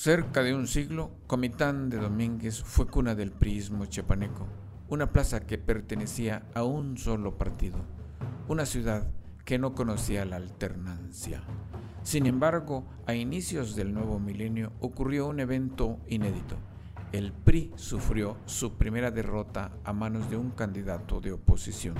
Cerca de un siglo, Comitán de Domínguez fue cuna del priismo chiapaneco, una plaza que pertenecía a un solo partido, una ciudad que no conocía la alternancia. Sin embargo, a inicios del nuevo milenio ocurrió un evento inédito. El PRI sufrió su primera derrota a manos de un candidato de oposición.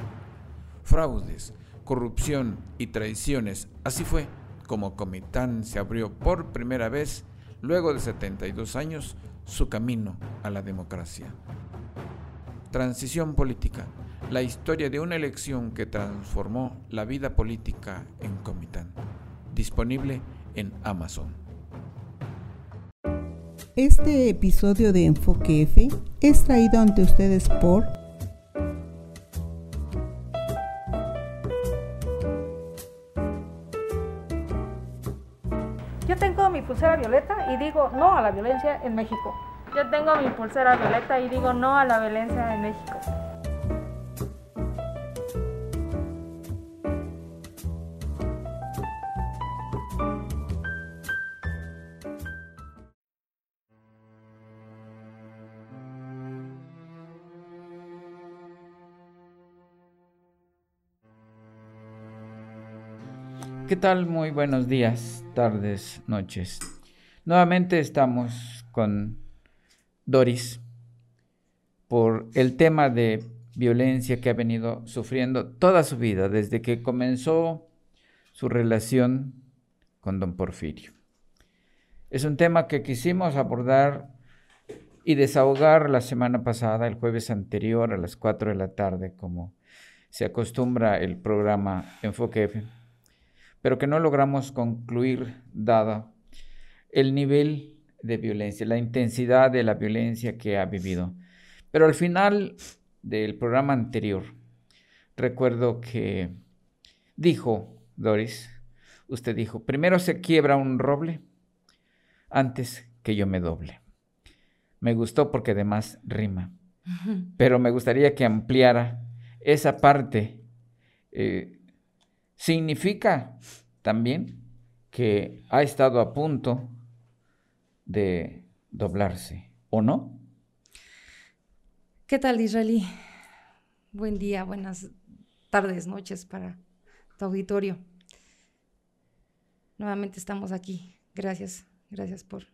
Fraudes, corrupción y traiciones, así fue como Comitán se abrió por primera vez luego de 72 años, su camino a la democracia. Transición política, la historia de una elección que transformó la vida política en Comitán. Disponible en Amazon. Este episodio de Enfoque F es traído ante ustedes por pulsera violeta y digo no a la violencia en México. Yo tengo mi pulsera violeta y digo no a la violencia en México. Tal? Muy buenos días, tardes, noches. Nuevamente estamos con Doris por el tema de violencia que ha venido sufriendo toda su vida, desde que comenzó su relación con don Porfirio. Es un tema que quisimos abordar y desahogar la semana pasada, el jueves anterior, a las 4 de la tarde, como se acostumbra el programa Enfoque pero que no logramos concluir dada el nivel de violencia, la intensidad de la violencia que ha vivido. Pero al final del programa anterior, recuerdo que dijo Doris, usted dijo, primero se quiebra un roble antes que yo me doble. Me gustó porque además rima, pero me gustaría que ampliara esa parte eh, significa también que ha estado a punto de doblarse, ¿o no? ¿Qué tal, Israelí? Buen día, buenas tardes, noches para tu auditorio. Nuevamente estamos aquí. Gracias, gracias por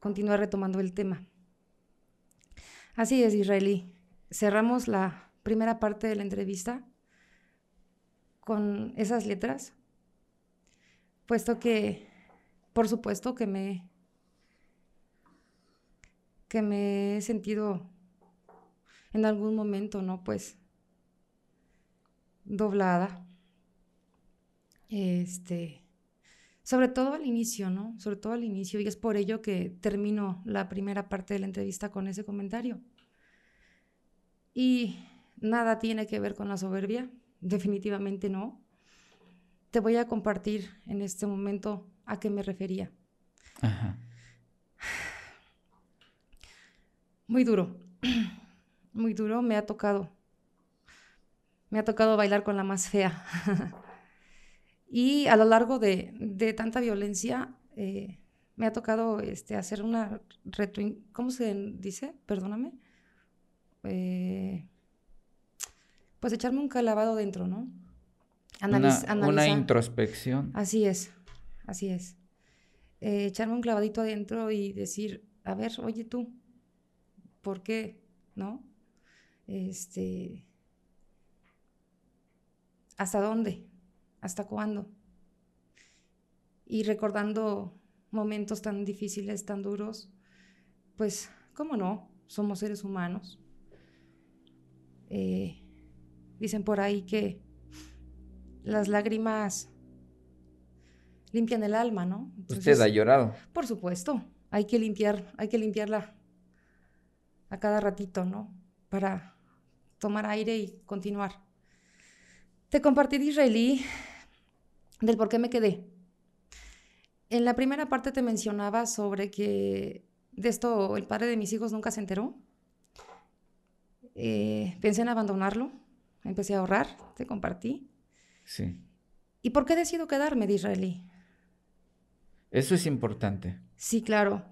continuar retomando el tema. Así es, Israelí. Cerramos la primera parte de la entrevista con esas letras, puesto que, por supuesto, que me, que me he sentido en algún momento, ¿no? Pues doblada. Este, sobre todo al inicio, ¿no? Sobre todo al inicio, y es por ello que termino la primera parte de la entrevista con ese comentario. Y nada tiene que ver con la soberbia, definitivamente no. Te voy a compartir en este momento a qué me refería. Muy duro, muy duro, me ha tocado. Me ha tocado bailar con la más fea. y a lo largo de, tanta violencia, eh, me ha tocado este, hacer una retro... ¿Cómo se dice? Perdóname. Eh, pues echarme un calabado dentro, ¿no? una, introspección. Así es, así es. Eh, echarme un clavadito adentro y decir, a ver, oye tú, ¿por qué? ¿No? Este, ¿hasta dónde? ¿Hasta cuándo? Y recordando momentos tan difíciles, tan duros, pues, ¿cómo no? Somos seres humanos. Eh, Dicen por ahí que las lágrimas limpian el alma, ¿no? Usted ha llorado. Por supuesto, hay que limpiar, hay que limpiarla a cada ratito, ¿no? Para tomar aire y continuar. Te compartí de israelí del por qué me quedé. En la primera parte te mencionaba sobre que de esto el padre de mis hijos nunca se enteró. Eh, pensé en abandonarlo, empecé a ahorrar, te compartí. Sí. ¿Y por qué decido quedarme de israelí? Eso es importante. Sí, claro.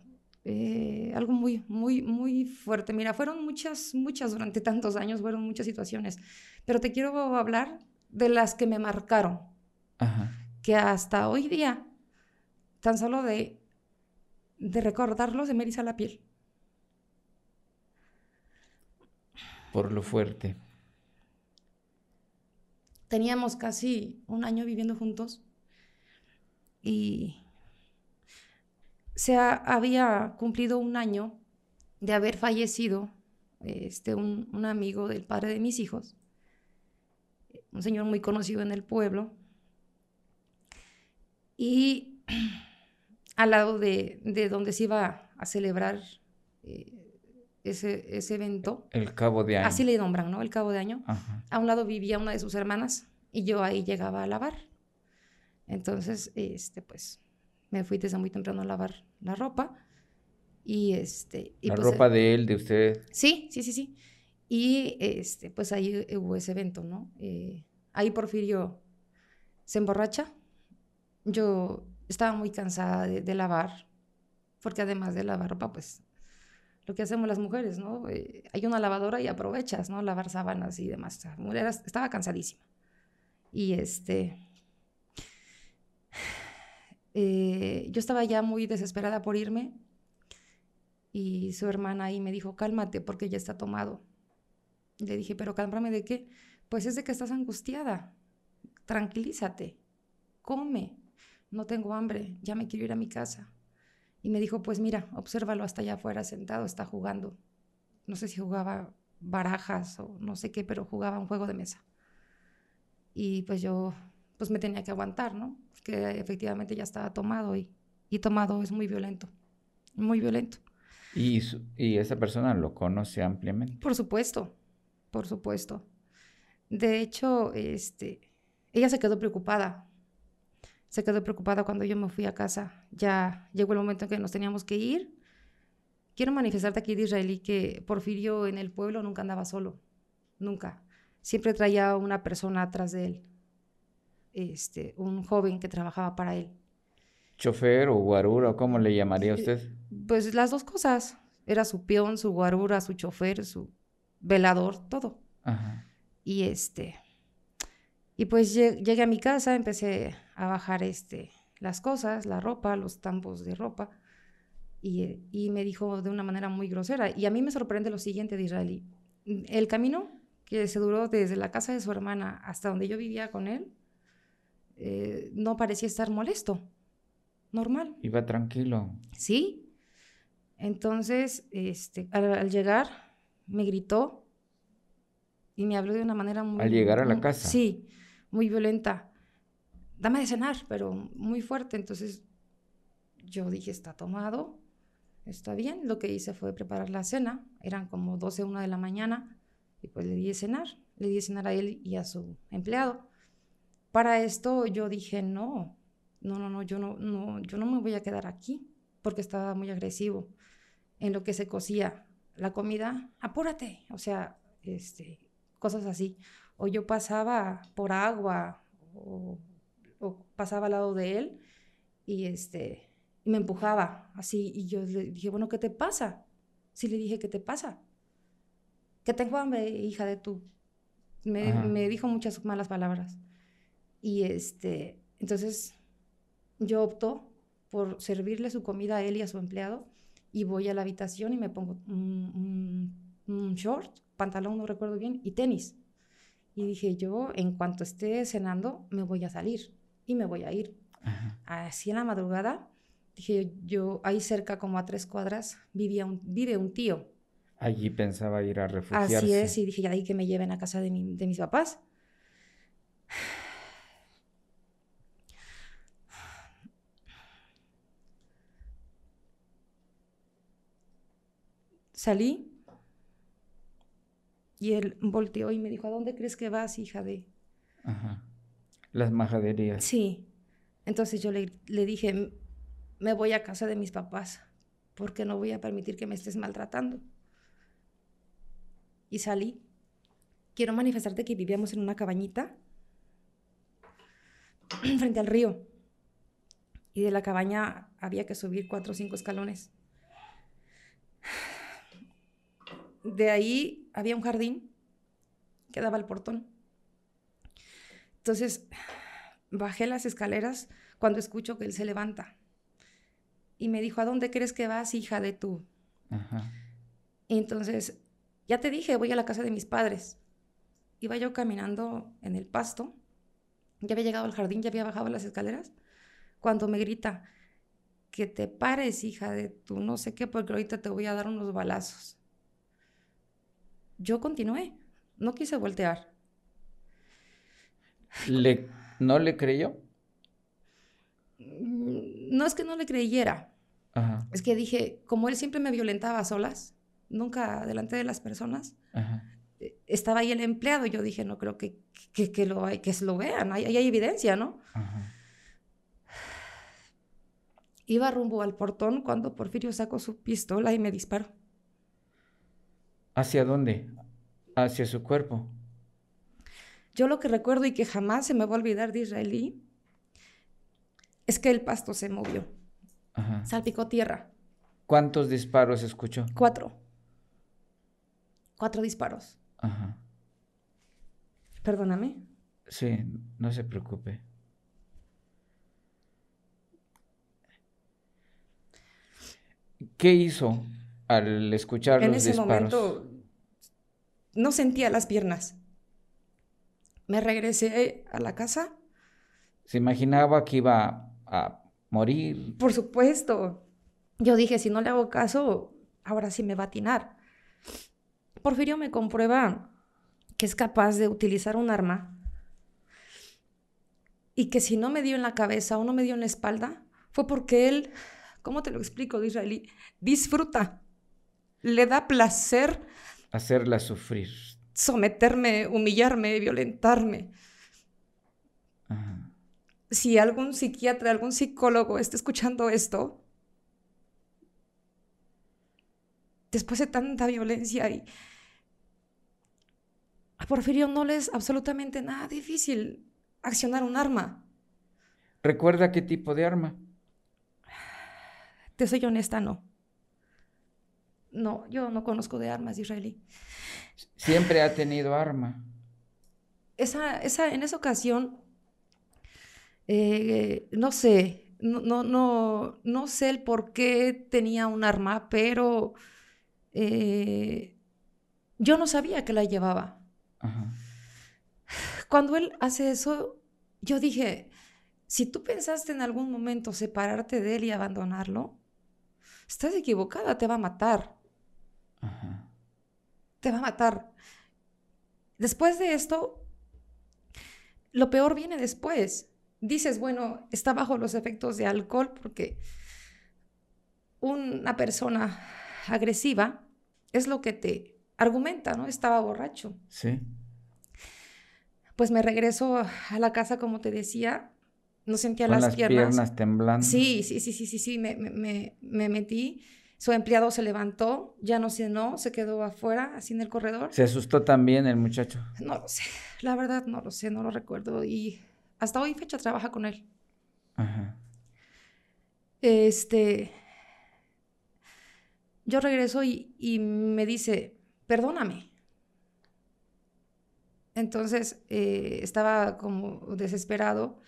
eh, algo muy, muy, muy fuerte. Mira, fueron muchas, muchas durante tantos años, fueron muchas situaciones, pero te quiero hablar de las que me marcaron, Ajá. que hasta hoy día, tan solo de, de recordarlos, se me eriza la piel. Por lo fuerte. Teníamos casi un año viviendo juntos y se ha- había cumplido un año de haber fallecido este, un, un amigo del padre de mis hijos, un señor muy conocido en el pueblo. Y al lado de, de donde se iba a celebrar eh, ese, ese evento, El cabo de año. así le nombran, ¿no? El cabo de año. Ajá. A un lado vivía una de sus hermanas y yo ahí llegaba a lavar. Entonces, este, pues, me fui desde muy temprano a lavar la ropa y este... Y la pues, ropa de él, de usted. Sí, sí, sí, sí. Y este, pues ahí hubo ese evento, ¿no? Eh, ahí Porfirio se emborracha. Yo estaba muy cansada de, de lavar, porque además de lavar ropa, pues lo que hacemos las mujeres, ¿no? Eh, hay una lavadora y aprovechas, ¿no? Lavar sábanas y demás. Era- estaba cansadísima. Y este... eh, yo estaba ya muy desesperada por irme y su hermana ahí me dijo, cálmate porque ya está tomado. Le dije, pero cálmame de qué? Pues es de que estás angustiada. Tranquilízate. Come. No tengo hambre. Ya me quiero ir a mi casa. Y me dijo, pues mira, obsérvalo hasta allá afuera sentado, está jugando. No sé si jugaba barajas o no sé qué, pero jugaba un juego de mesa. Y pues yo, pues me tenía que aguantar, ¿no? Porque efectivamente ya estaba tomado y, y tomado es muy violento. Muy violento. Y, su- y esa persona lo conoce ampliamente. Por supuesto, por supuesto. De hecho, este, ella se quedó preocupada. Se quedó preocupada cuando yo me fui a casa. Ya llegó el momento en que nos teníamos que ir. Quiero manifestarte aquí de Israelí que Porfirio en el pueblo nunca andaba solo. Nunca. Siempre traía una persona atrás de él. Este, un joven que trabajaba para él. Chofer o guarura, ¿cómo le llamaría usted? Pues las dos cosas. Era su peón, su guarura, su chofer, su velador, todo. Ajá. Y este, y pues lle- llegué a mi casa, empecé a bajar este, las cosas, la ropa, los tampos de ropa, y, y me dijo de una manera muy grosera. Y a mí me sorprende lo siguiente de Israelí. El camino que se duró desde la casa de su hermana hasta donde yo vivía con él, eh, no parecía estar molesto, normal. Iba tranquilo. Sí. Entonces, este, al, al llegar, me gritó y me habló de una manera muy... Al llegar a la muy- casa. Sí, muy violenta. Dame de cenar, pero muy fuerte. Entonces, yo dije, está tomado, está bien. Lo que hice fue preparar la cena. Eran como 12, 1 de la mañana. Y pues le di de cenar. Le di de cenar a él y a su empleado. Para esto yo dije, no, no, no, no, yo no, no, yo no me voy a quedar aquí porque estaba muy agresivo. En lo que se cocía la comida, apúrate, o sea, este, cosas así. O yo pasaba por agua o, o pasaba al lado de él y este, y me empujaba así y yo le dije, bueno, ¿qué te pasa? Sí le dije, ¿qué te pasa? Que tengo hambre, hija de tú. Me, me dijo muchas malas palabras. Y este, entonces yo opto por servirle su comida a él y a su empleado y voy a la habitación y me pongo un, un- un short, pantalón, no recuerdo bien, y tenis. Y dije, yo en cuanto esté cenando me voy a salir y me voy a ir. Ajá. Así en la madrugada, dije, yo ahí cerca como a tres cuadras vivía un, vive un tío. Allí pensaba ir a refugiarse. Así es, y dije, ya ahí que me lleven a casa de, mi- de mis papás. Salí y él volteó y me dijo, ¿a dónde crees que vas, hija de...? Ajá. Las majaderías. Sí. Entonces yo le, le dije, "M- me voy a casa de mis papás porque no voy a permitir que me estés maltratando. Y salí. Quiero manifestarte que vivíamos en una cabañita frente al río. Y de la cabaña había que subir cuatro o cinco escalones. de ahí había un jardín que daba al portón. Entonces, bajé las escaleras cuando escucho que él se levanta. Y me dijo, ¿a dónde crees que vas, hija de tú? Ajá. Y entonces, ya te dije, voy a la casa de mis padres. Iba yo caminando en el pasto, ya había llegado al jardín, ya había bajado las escaleras, cuando me grita, que te pares, hija de tú, no sé qué, porque ahorita te voy a dar unos balazos. Yo continué, no quise voltear. ¿Le, ¿No le creyó? Mm, No es que no le creyera, Ajá. es que dije, como él siempre me violentaba a solas, nunca delante de las personas, Ajá. eh, estaba ahí el empleado, yo dije, no creo que, que, que lo, que lo vean, ahí hay evidencia, ¿no? Ajá. Iba rumbo al portón cuando Porfirio sacó su pistola y me disparó. ¿Hacia dónde? Hacia su cuerpo. Yo lo que recuerdo y que jamás se me va a olvidar de Israelí es que el pasto se movió, Ajá. salpicó tierra. ¿Cuántos disparos escuchó? Cuatro. Cuatro disparos. Ajá. Perdóname. Sí, no se preocupe. ¿Qué hizo al escuchar en los ese disparos? momento no sentía las piernas. Me regresé a la casa. ¿Se imaginaba que iba a morir? Por supuesto. Yo dije, si no le hago caso, ahora sí me va a atinar. Porfirio me comprueba que es capaz de utilizar un arma y que si no me dio en la cabeza o no me dio en la espalda, fue porque él, ¿cómo te lo explico, Israelí? Disfruta. Le da placer Hacerla sufrir. Someterme, humillarme, violentarme. Ajá. Si algún psiquiatra, algún psicólogo está escuchando esto, después de tanta violencia y a Porfirio no le es absolutamente nada difícil accionar un arma. ¿Recuerda qué tipo de arma? Te soy honesta, no. No, yo no conozco de armas israelí. Siempre ha tenido arma. Esa, esa, en esa ocasión, eh, no sé, no, no, no, no sé el por qué tenía un arma, pero eh, yo no sabía que la llevaba. Ajá. Cuando él hace eso, yo dije, si tú pensaste en algún momento separarte de él y abandonarlo, estás equivocada, te va a matar, Ajá. Te va a matar. Después de esto, lo peor viene después. Dices, bueno, está bajo los efectos de alcohol porque una persona agresiva es lo que te argumenta, ¿no? Estaba borracho. Sí. Pues me regreso a la casa, como te decía, no sentía Con las, las piernas, temblando. Sí, sí, sí, sí, sí, sí, me- me- me metí. Su empleado se levantó, ya no cenó, se quedó afuera, así en el corredor. Se asustó también el muchacho. No lo sé, la verdad no lo sé, no lo recuerdo. Y hasta hoy fecha trabaja con él. Ajá. Este, yo regreso y, y me dice, perdóname. Entonces eh, estaba como desesperado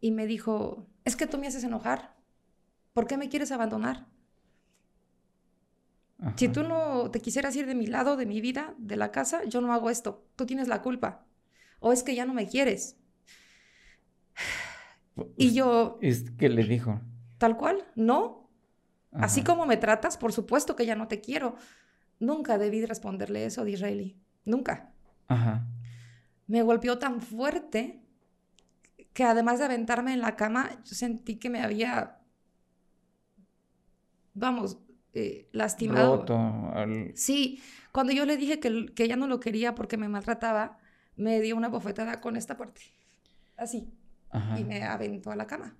y me dijo, es que tú me haces enojar. ¿Por qué me quieres abandonar? Si tú no te quisieras ir de mi lado, de mi vida, de la casa, yo no hago esto. Tú tienes la culpa. O es que ya no me quieres. Y yo, Es que le dijo. tal cual, no. Así como me tratas, por supuesto que ya no te quiero. Nunca debí responderle eso de Israeli. Nunca. Ajá. Me golpeó tan fuerte que además de aventarme en la cama, yo sentí que me había, vamos, eh, lastimado. Roto. al- Sí, cuando yo le dije que, que ya no lo quería porque me maltrataba, me dio una bofetada con esta parte. Así. Ajá. y me aventó a la cama.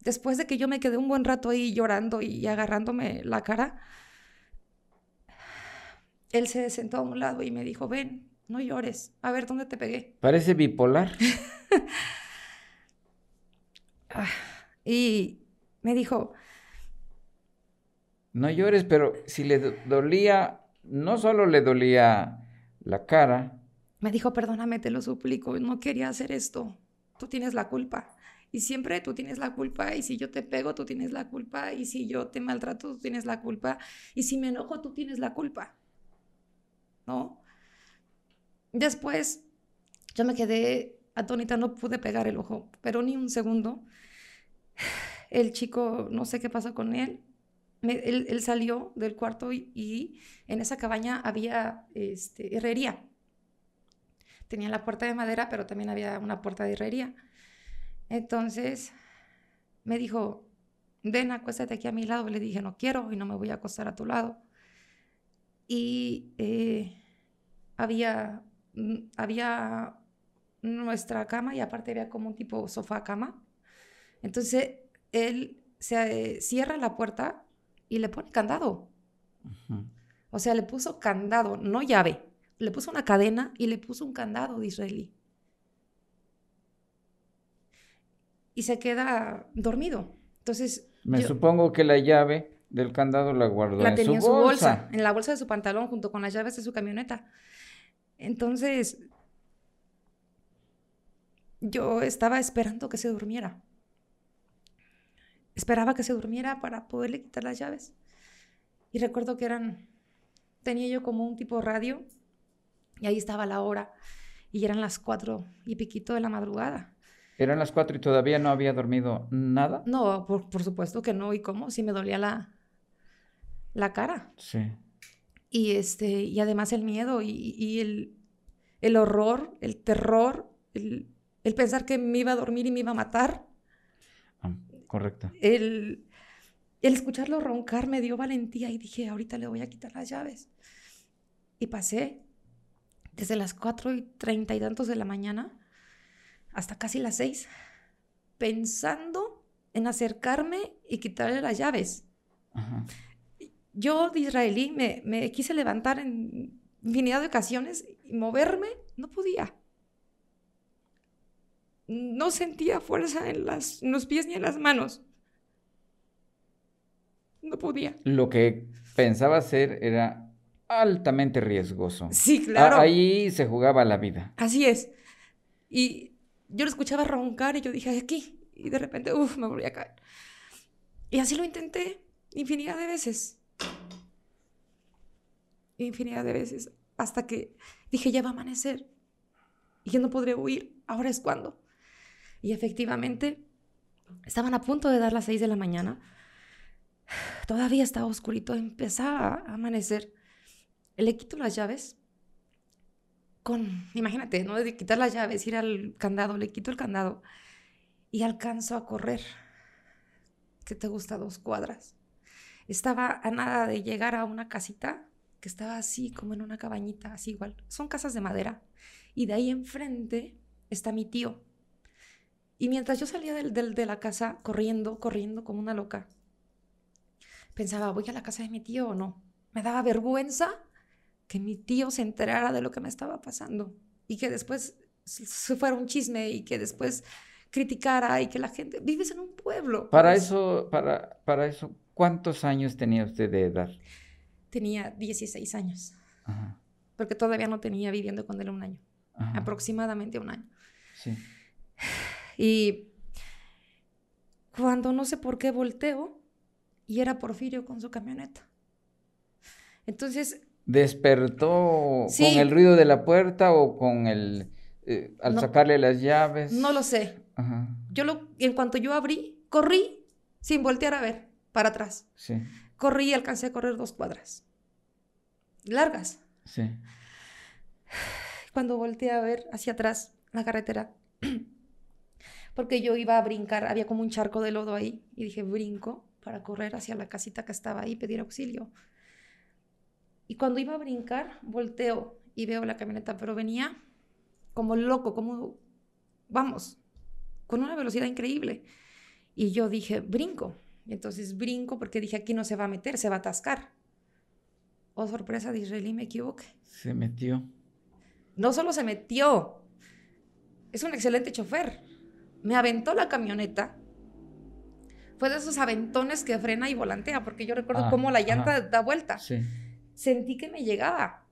Después de que yo me quedé un buen rato ahí llorando y agarrándome la cara, él se sentó a un lado y me dijo, ven, no llores, a ver dónde te pegué. Parece bipolar. Y me dijo, No llores, pero si le do- dolía, no solo le dolía la cara, Me dijo, perdóname, te lo suplico, no quería hacer esto. Tú tienes la culpa. Y siempre tú tienes la culpa. Y si yo te pego, tú tienes la culpa. Y si yo te maltrato, tú tienes la culpa. Y si me enojo, tú tienes la culpa. ¿No? Después, yo me quedé atónita, no pude pegar el ojo, pero ni un segundo. El chico, no sé qué pasó con él. Él, salió del cuarto y, y en esa cabaña había este, herrería. Tenía la puerta de madera, pero también había una puerta de herrería. Entonces me dijo, ven, acuéstate aquí a mi lado. Le dije, no quiero y no me voy a acostar a tu lado. Y eh, había, mm, había nuestra cama y aparte había como un tipo sofá cama. Entonces él se eh, cierra la puerta y le pone candado. O sea, le puso candado, no llave. Le puso una cadena y le puso un candado de israelí. Y se queda dormido. Entonces, me yo supongo que la llave del candado la guardó la en tenía su en su bolsa. bolsa, en la bolsa de su pantalón, junto con las llaves de su camioneta. Entonces, yo estaba esperando que se durmiera. Esperaba que se durmiera para poderle quitar las llaves. Y recuerdo que eran, tenía yo como un tipo radio y ahí estaba la hora y eran las cuatro y piquito de la madrugada. Eran las cuatro y todavía no había dormido nada. No, por, por supuesto que no. ¿Y cómo? Si me dolía la, la cara. Sí. Y, este, y además el miedo y, y el, el horror, el terror, el, el pensar que me iba a dormir y me iba a matar. Correcto. El, el escucharlo roncar me dio valentía y dije, ahorita le voy a quitar las llaves. Y pasé desde las cuatro y treinta y tantos de la mañana hasta casi las seis, pensando en acercarme y quitarle las llaves. Ajá. Yo de israelí me, me quise levantar en infinidad de ocasiones y moverme, no podía. No sentía fuerza en, las, en los pies ni en las manos. No podía. Lo que pensaba hacer era altamente riesgoso. Sí, claro. Ahí se jugaba la vida. Así es. Y yo lo escuchaba roncar y yo dije, aquí. Y de repente, uff, me volví a caer. Y así lo intenté infinidad de veces. Infinidad de veces. Hasta que dije, ya va a amanecer. Y yo no podré huir. Ahora es cuando. Y efectivamente, estaban a punto de dar las seis de la mañana. Todavía estaba oscurito. Empezaba a amanecer. Le quito las llaves con, imagínate, ¿no? De quitar las llaves, ir al candado, le quito el candado y alcanzo a correr. ¿Qué te gusta? Dos cuadras. Estaba a nada de llegar a una casita que estaba así, como en una cabañita, así igual. Son casas de madera. Y de ahí enfrente está mi tío. Y mientras yo salía del, del- de la casa corriendo, corriendo como una loca, pensaba, ¿voy a la casa de mi tío o no? Me daba vergüenza que mi tío se enterara de lo que me estaba pasando y que después se fuera un chisme y que después criticara y que la gente vives en un pueblo. Para pues, eso, para, para eso, ¿cuántos años tenía usted de edad? tenía 16 años, Ajá, porque todavía no tenía viviendo con él un año, ajá, aproximadamente un año. sí. Y cuando no sé por qué volteo y era Porfirio con su camioneta. Entonces, ¿Despertó Sí. con el ruido de la puerta o con el, eh, al No. sacarle las llaves? no lo sé. Ajá, Yo lo, en cuanto yo abrí, corrí sin voltear a ver para atrás. sí, Corrí y alcancé a correr dos cuadras. Largas. sí. Cuando volteé a ver hacia atrás la carretera, porque yo iba a brincar, había como un charco de lodo ahí, y dije, brinco para correr hacia la casita que estaba ahí y pedir auxilio. Y cuando iba a brincar, volteo y veo la camioneta, pero venía como loco, como, vamos, con una velocidad increíble. Y yo dije, brinco. Y entonces brinco porque dije, aquí no se va a meter, se va a atascar. Oh, sorpresa de Israelí, me equivoqué. Se metió. No solo se metió, es un excelente chofer. Me aventó la camioneta. Fue de esos aventones que frena y volantea, porque yo recuerdo Ah, cómo la llanta da vuelta. Sí. sentí que me llegaba.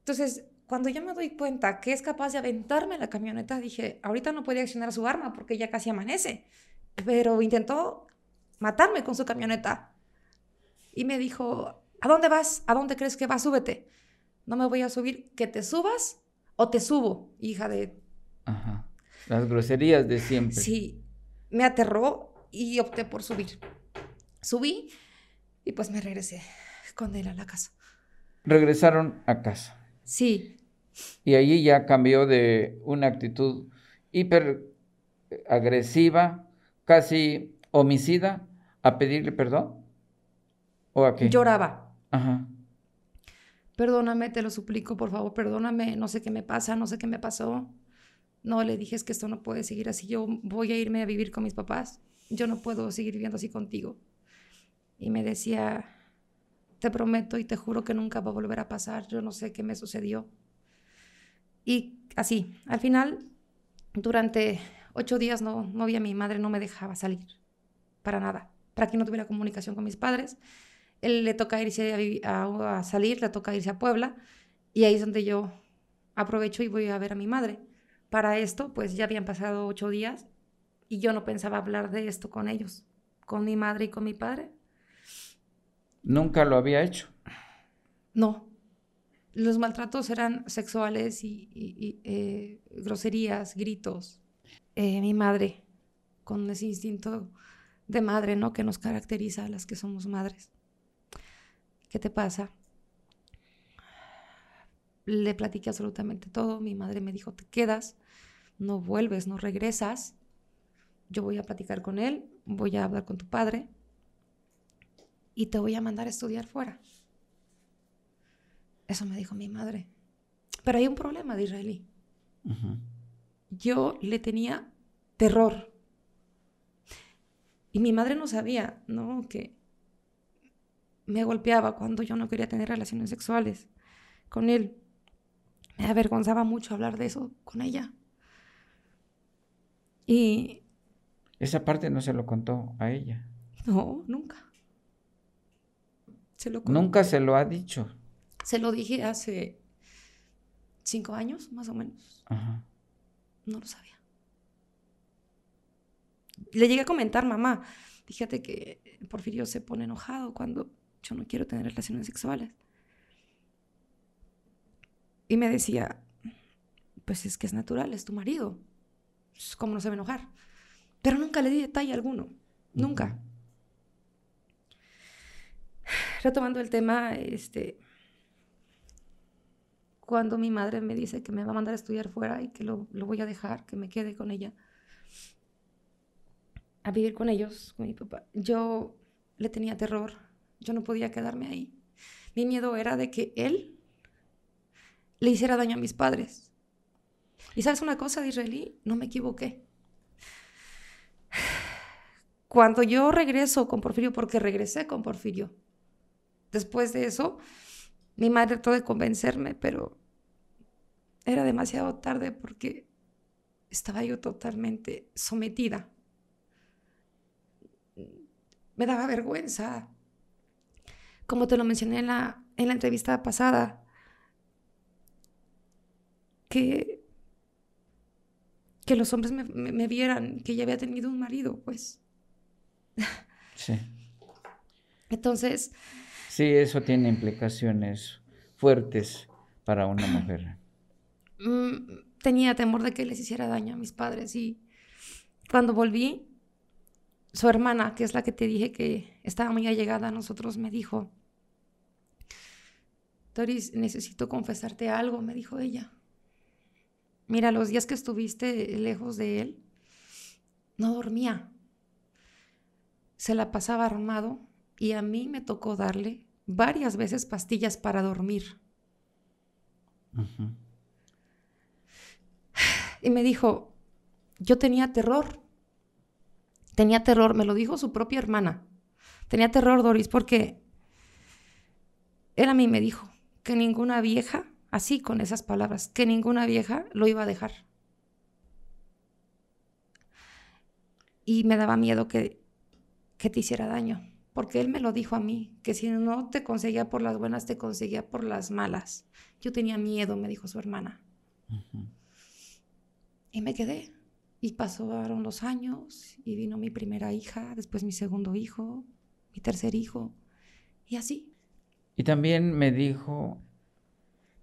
Entonces, cuando yo me doy cuenta que es capaz de aventarme la camioneta, dije, ahorita no puede accionar su arma porque ya casi amanece, pero intentó matarme con su camioneta. Y me dijo, ¿a dónde vas? ¿A dónde crees que vas? Súbete. No me voy a subir, que te subas o te subo, hija de... Ajá. Las groserías de siempre. Sí, me aterró y opté por subir. Subí y pues me regresé con él a la casa. Regresaron a casa. Sí, Y allí ya cambió de una actitud hiper agresiva, casi homicida, a pedirle perdón. ¿O a qué? lloraba. Ajá. Perdóname, te lo suplico, por favor, perdóname, no sé qué me pasa, no sé qué me pasó. No, le dije, que esto no puede seguir así, yo voy a irme a vivir con mis papás, yo no puedo seguir viviendo así contigo. Y me decía, te prometo y te juro que nunca va a volver a pasar, yo no sé qué me sucedió. Y así, al final, durante ocho días no, no vi a mi madre, no me dejaba salir, para nada, para que no tuviera comunicación con mis padres. Él le toca irse a salir, le toca irse a Puebla, y ahí es donde yo aprovecho y voy a ver a mi madre. Para esto, pues ya habían pasado ocho días y yo no pensaba hablar de esto con ellos, con mi madre y con mi padre. Nunca lo había hecho. No. Los maltratos eran sexuales y, y- y, eh, groserías, gritos. Eh, mi madre, con ese instinto de madre, ¿no? Que nos caracteriza a las que somos madres. ¿Qué te pasa? Le platiqué absolutamente todo. Mi madre me dijo, te quedas, no vuelves, no regresas. Yo voy a platicar con él, voy a hablar con tu padre y te voy a mandar a estudiar fuera. Eso me dijo mi madre. Pero hay un problema de israelí. Yo le tenía terror. Y mi madre no sabía, ¿no? Que me golpeaba cuando yo no quería tener relaciones sexuales con él. Me avergonzaba mucho hablar de eso con ella. Y Esa parte no se lo contó a ella. no, nunca. Se lo, Nunca se lo ha dicho. se lo dije hace cinco años, más o menos. Ajá. No lo sabía. Le llegué a comentar, mamá, fíjate que Porfirio se pone enojado cuando yo no quiero tener relaciones sexuales. Y me decía, pues es que es natural, es tu marido. Pues, ¿Cómo no se va a enojar? Pero nunca le di detalle alguno, nunca. Retomando el tema, este, cuando mi madre me dice que me va a mandar a estudiar fuera y que lo, lo voy a dejar, que me quede con ella, a vivir con ellos, con mi papá, yo le tenía terror, yo no podía quedarme ahí. Mi miedo era de que él le hiciera daño a mis padres. Y sabes una cosa de israelí, no me equivoqué. Cuando yo regreso con Porfirio, porque regresé con Porfirio, después de eso, mi madre trató de convencerme, pero era demasiado tarde porque estaba yo totalmente sometida. Me daba vergüenza. Como te lo mencioné en la, en la entrevista pasada, que, que los hombres me, me- me vieran que ya había tenido un marido, pues. Sí. Entonces, Sí, eso tiene implicaciones fuertes para una mujer. mm, tenía temor de que les hiciera daño a mis padres y cuando volví, su hermana, que es la que te dije que estaba muy allegada a nosotros, me dijo, Doris, necesito confesarte algo, me dijo ella. Mira, los días que estuviste lejos de él, no dormía. Se la pasaba armado y a mí me tocó darle varias veces pastillas para dormir. Y me dijo, yo tenía terror. Tenía terror, me lo dijo su propia hermana. Tenía terror, Doris, porque él a mí me dijo que ninguna vieja, así con esas palabras, que ninguna vieja lo iba a dejar. Y me daba miedo que, que te hiciera daño. porque él me lo dijo a mí, que si no te conseguía por las buenas, te conseguía por las malas. Yo tenía miedo, me dijo su hermana. Y me quedé. Y pasaron los años y vino mi primera hija, después mi segundo hijo, mi tercer hijo, y así. Y también me dijo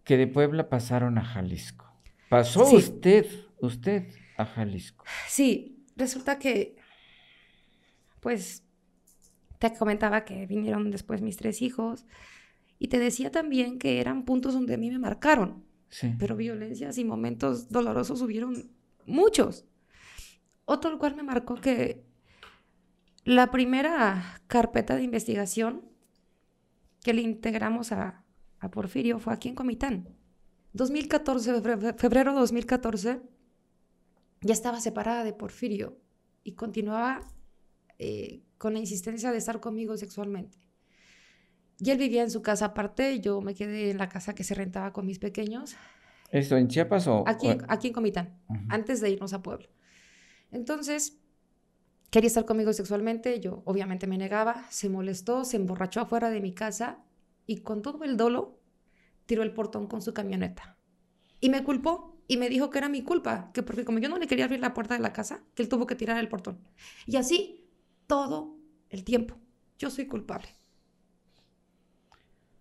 que de Puebla pasaron a Jalisco. ¿Pasó usted, usted a Jalisco? Sí, resulta que, pues, te comentaba que vinieron después mis tres hijos y te decía también que eran puntos donde a mí me marcaron. Sí. Pero violencias y momentos dolorosos hubieron muchos. Otro lugar me marcó que la primera carpeta de investigación que le integramos a, a Porfirio fue aquí en Comitán. 2014, febrero de 2014, ya estaba separada de Porfirio y continuaba eh, con la insistencia de estar conmigo sexualmente. Y él vivía en su casa aparte, yo me quedé en la casa que se rentaba con mis pequeños. ¿Esto en Chiapas o...? Aquí, aquí en Comitán, antes de irnos a Puebla. Entonces, quería estar conmigo sexualmente, yo obviamente me negaba, se molestó, se emborrachó afuera de mi casa y con todo el dolo tiró el portón con su camioneta. Y me culpó y me dijo que era mi culpa, que porque como yo no le quería abrir la puerta de la casa, que él tuvo que tirar el portón. Y así todo el tiempo. Yo soy culpable.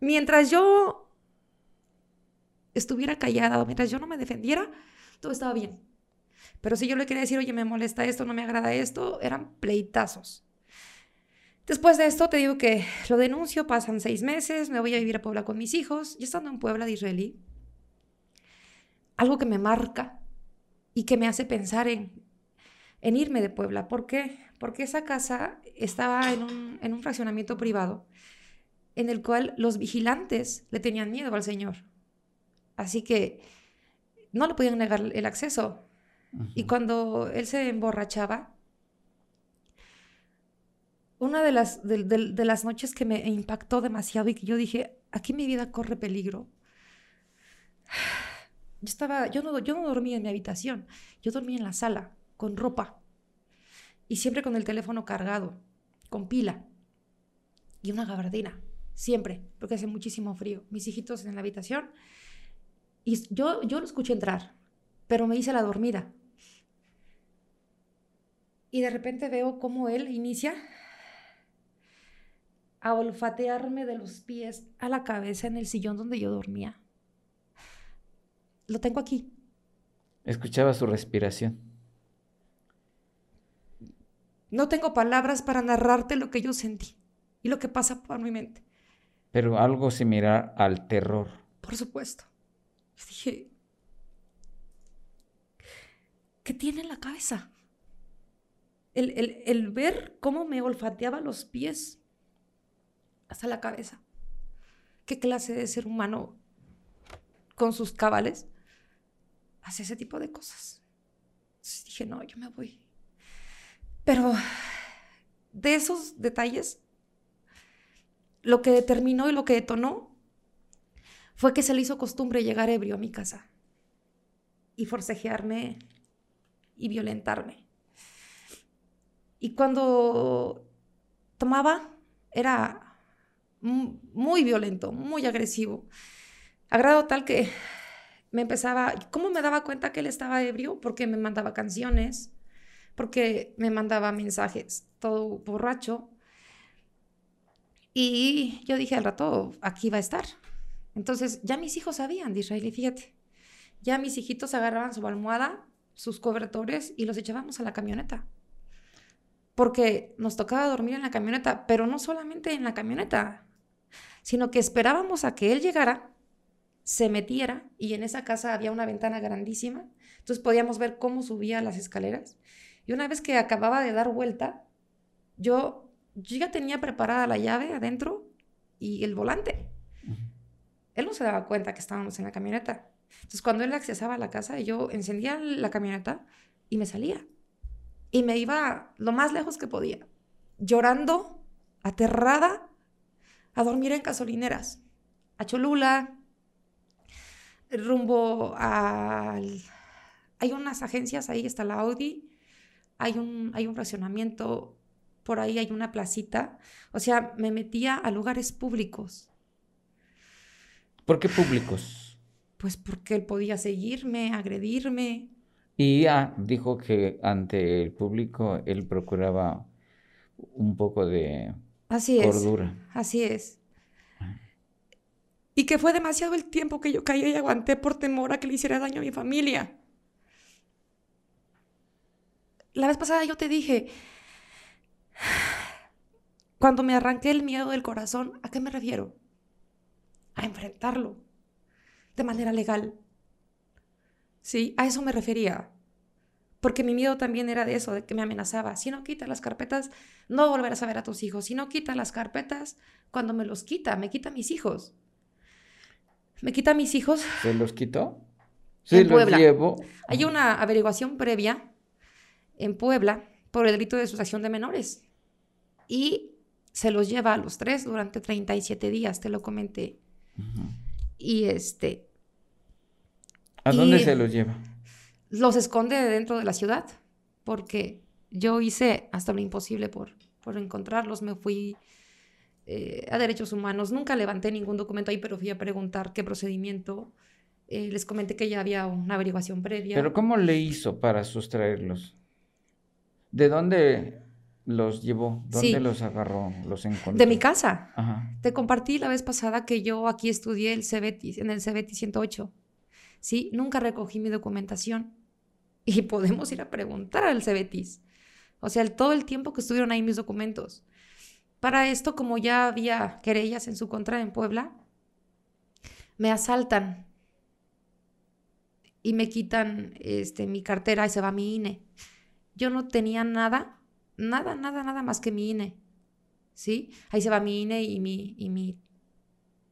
Mientras yo estuviera callada mientras yo no me defendiera, todo estaba bien. Pero si yo le quería decir, oye, me molesta esto, no me agrada esto, eran pleitazos. Después de esto te digo que lo denuncio, pasan seis meses, me voy a vivir a Puebla con mis hijos, y estando en Puebla de Israelí, algo que me marca y que me hace pensar en, en irme de Puebla. ¿Por qué? Porque esa casa estaba en un, en un fraccionamiento privado en el cual los vigilantes le tenían miedo al Señor. Así que no le podían negar el acceso. Y cuando él se emborrachaba, una de las, de, las noches que me impactó demasiado y que yo dije, aquí mi vida corre peligro. Yo estaba, yo no, yo no dormía en mi habitación, yo dormía en la sala, con ropa, y siempre con el teléfono cargado, con pila, y una gabardina, siempre, porque hace muchísimo frío. Mis hijitos en la habitación, y yo, yo lo escuché entrar, pero me hice la dormida y de repente veo cómo él inicia a olfatearme de los pies a la cabeza en el sillón donde yo dormía. Lo tengo aquí. Escuchaba su respiración. No tengo palabras para narrarte lo que yo sentí y lo que pasa por mi mente. Pero algo similar al terror. Por supuesto. Dije, ¿qué tiene en la cabeza? el, ver cómo me olfateaba los pies hasta la cabeza. ¿Qué clase de ser humano con sus cabales hace ese tipo de cosas? dije, no, yo me voy. Pero de esos detalles, lo que determinó y lo que detonó fue que se le hizo costumbre llegar ebrio a mi casa y forcejearme y violentarme. Y cuando tomaba, era muy violento, muy agresivo. A tal que me empezaba, ¿cómo me daba cuenta que él estaba ebrio? Porque me mandaba canciones, porque me mandaba mensajes, todo borracho. Y yo dije al rato, aquí va a estar. Entonces ya mis hijos sabían de Israel, y fíjate. Ya mis hijitos agarraban su almohada, sus cobertores y los echábamos a la camioneta porque nos tocaba dormir en la camioneta, pero no solamente en la camioneta, sino que esperábamos a que él llegara, se metiera y en esa casa había una ventana grandísima, entonces podíamos ver cómo subía las escaleras. Y una vez que acababa de dar vuelta, yo, ya tenía preparada la llave adentro y el volante. Él no se daba cuenta que estábamos en la camioneta. Entonces cuando él accesaba a la casa, yo encendía la camioneta y me salía y me iba lo más lejos que podía, llorando, aterrada, a dormir en gasolineras, a Cholula, rumbo al... Hay unas agencias, ahí está la Audi, hay un, hay un fraccionamiento por ahí hay una placita. O sea, me metía a lugares públicos. ¿Por qué públicos? Pues porque él podía seguirme, agredirme. Y ya dijo que ante el público él procuraba un poco de Así cordura. es. Así es. Y que fue demasiado el tiempo que yo caí y aguanté por temor a que le hiciera daño a mi familia. La vez pasada yo te dije, cuando me arranqué el miedo del corazón, ¿a qué me refiero? A enfrentarlo de manera legal. Sí, a eso me refería. Porque mi miedo también era de eso, de que me amenazaba. Si no quitas las carpetas, no volverás a ver a tus hijos. Si no quitas las carpetas, cuando me los quita, me quita mis hijos. Me quita mis hijos. ¿Se los quitó? En Sí, los llevo. Hay una averiguación previa en Puebla por el delito de asociación de menores. Y se los lleva a los tres durante 37 días, te lo comenté. Y este, ¿A dónde Y- se los lleva? Los esconde dentro de la ciudad, porque yo hice hasta lo imposible por, por encontrarlos. Me fui eh, a derechos humanos, nunca levanté ningún documento ahí, pero fui a preguntar qué procedimiento. Eh, les comenté que ya había una averiguación previa. ¿Pero cómo le hizo para sustraerlos? ¿De dónde los llevó? ¿Dónde Sí. los agarró? ¿Los encontró? de mi casa. Ajá. Te compartí la vez pasada que yo aquí estudié el CBT, en el CBT 108. Sí, nunca recogí mi documentación. Y podemos ir a preguntar al CBT. O sea, todo el tiempo que estuvieron ahí mis documentos. Para esto, como ya había querellas en su contra en Puebla, me asaltan y me quitan este, mi cartera y se va mi INE. Yo no tenía nada, nada, nada, nada más que mi INE. ¿sí? Ahí se va mi INE y mi, y mi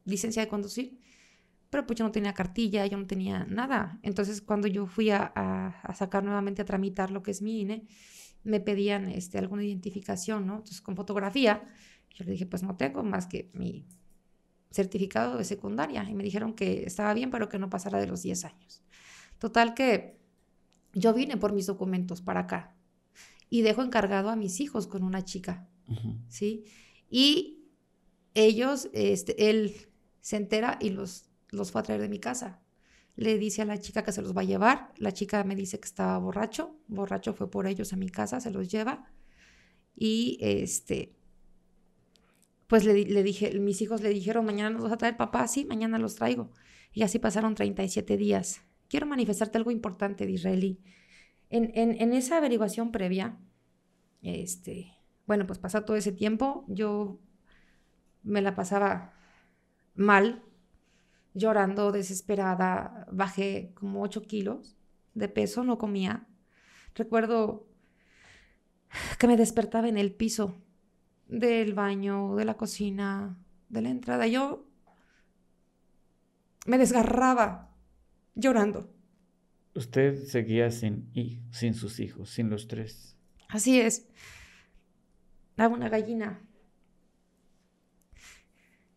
licencia de conducir. Pero pues yo no tenía cartilla, yo no tenía nada. Entonces cuando yo fui a, a- a sacar nuevamente a tramitar lo que es mi INE, me pedían este, alguna identificación, ¿no? Entonces con fotografía, yo le dije, pues no tengo más que mi certificado de secundaria. Y me dijeron que estaba bien, pero que no pasara de los 10 años. Total que yo vine por mis documentos para acá y dejo encargado a mis hijos con una chica. ¿sí? Y ellos, este, él se entera y los, los fue a traer de mi casa. Le dice a la chica que se los va a llevar. La chica me dice que estaba borracho. Borracho fue por ellos a mi casa, se los lleva. Y este, pues le, di- le dije, mis hijos le dijeron, mañana nos vas a traer papá, sí, mañana los traigo. Y así pasaron 37 días. Quiero manifestarte algo importante de Israelí. En, en, esa averiguación previa, este, bueno, pues pasado todo ese tiempo, yo me la pasaba mal, llorando, desesperada, bajé como 8 kilos de peso, no comía. Recuerdo que me despertaba en el piso del baño, de la cocina, de la entrada. Yo me desgarraba llorando. Usted seguía sin, hij- sin sus hijos, sin los tres. Así es. Daba una gallina